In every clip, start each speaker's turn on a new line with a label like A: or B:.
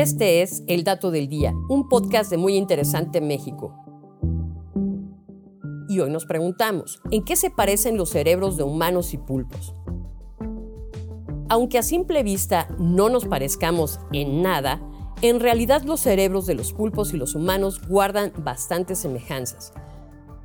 A: Este es El Dato del Día, un podcast de Muy Interesante México. Y hoy nos preguntamos, ¿en qué se parecen los cerebros de humanos y pulpos? Aunque a simple vista no nos parezcamos en nada, en realidad los cerebros de los pulpos y los humanos guardan bastantes semejanzas.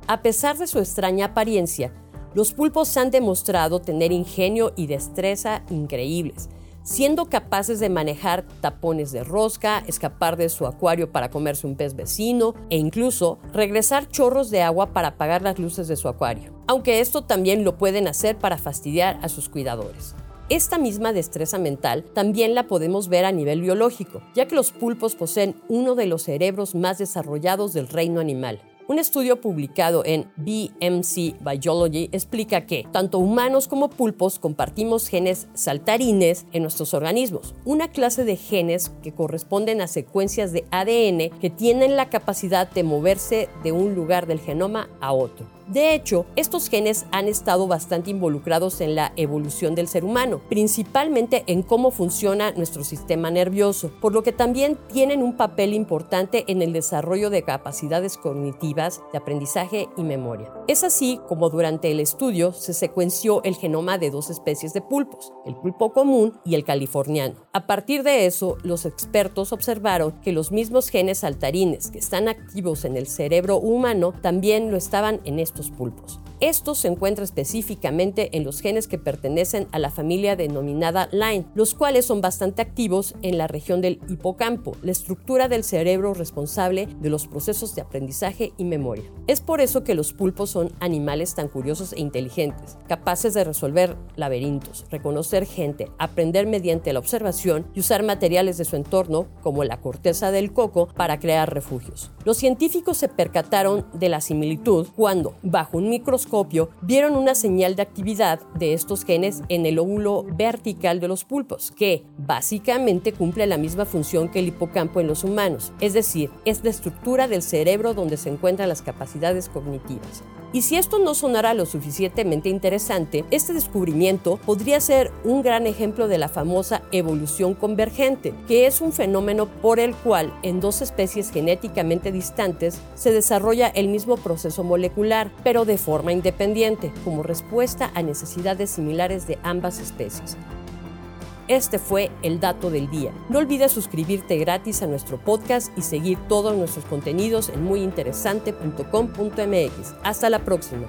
A: A pesar de su extraña apariencia, los pulpos han demostrado tener ingenio y destreza increíbles, siendo capaces de manejar tapones de rosca, escapar de su acuario para comerse un pez vecino e incluso regresar chorros de agua para apagar las luces de su acuario, aunque esto también lo pueden hacer para fastidiar a sus cuidadores. Esta misma destreza mental también la podemos ver a nivel biológico, ya que los pulpos poseen uno de los cerebros más desarrollados del reino animal. Un estudio publicado en BMC Biology explica que tanto humanos como pulpos compartimos genes saltarines en nuestros organismos, una clase de genes que corresponden a secuencias de ADN que tienen la capacidad de moverse de un lugar del genoma a otro. De hecho, estos genes han estado bastante involucrados en la evolución del ser humano, principalmente en cómo funciona nuestro sistema nervioso, por lo que también tienen un papel importante en el desarrollo de capacidades cognitivas, de aprendizaje y memoria. Es así como durante el estudio se secuenció el genoma de dos especies de pulpos, el pulpo común y el californiano. A partir de eso, los expertos observaron que los mismos genes saltarines que están activos en el cerebro humano también lo estaban en estos pulpos. Esto se encuentra específicamente en los genes que pertenecen a la familia denominada Line, los cuales son bastante activos en la región del hipocampo, la estructura del cerebro responsable de los procesos de aprendizaje y memoria. Es por eso que los pulpos son animales tan curiosos e inteligentes, capaces de resolver laberintos, reconocer gente, aprender mediante la observación y usar materiales de su entorno, como la corteza del coco, para crear refugios. Los científicos se percataron de la similitud cuando, bajo un microscopio, vieron una señal de actividad de estos genes en el óvulo vertical de los pulpos, que básicamente cumple la misma función que el hipocampo en los humanos, es decir, es la estructura del cerebro donde se encuentran las capacidades cognitivas. Y si esto no sonara lo suficientemente interesante, este descubrimiento podría ser un gran ejemplo de la famosa evolución convergente, que es un fenómeno por el cual en dos especies genéticamente distantes se desarrolla el mismo proceso molecular, pero de forma independiente, como respuesta a necesidades similares de ambas especies. Este fue el dato del día. No olvides suscribirte gratis a nuestro podcast y seguir todos nuestros contenidos en muyinteresante.com.mx. Hasta la próxima.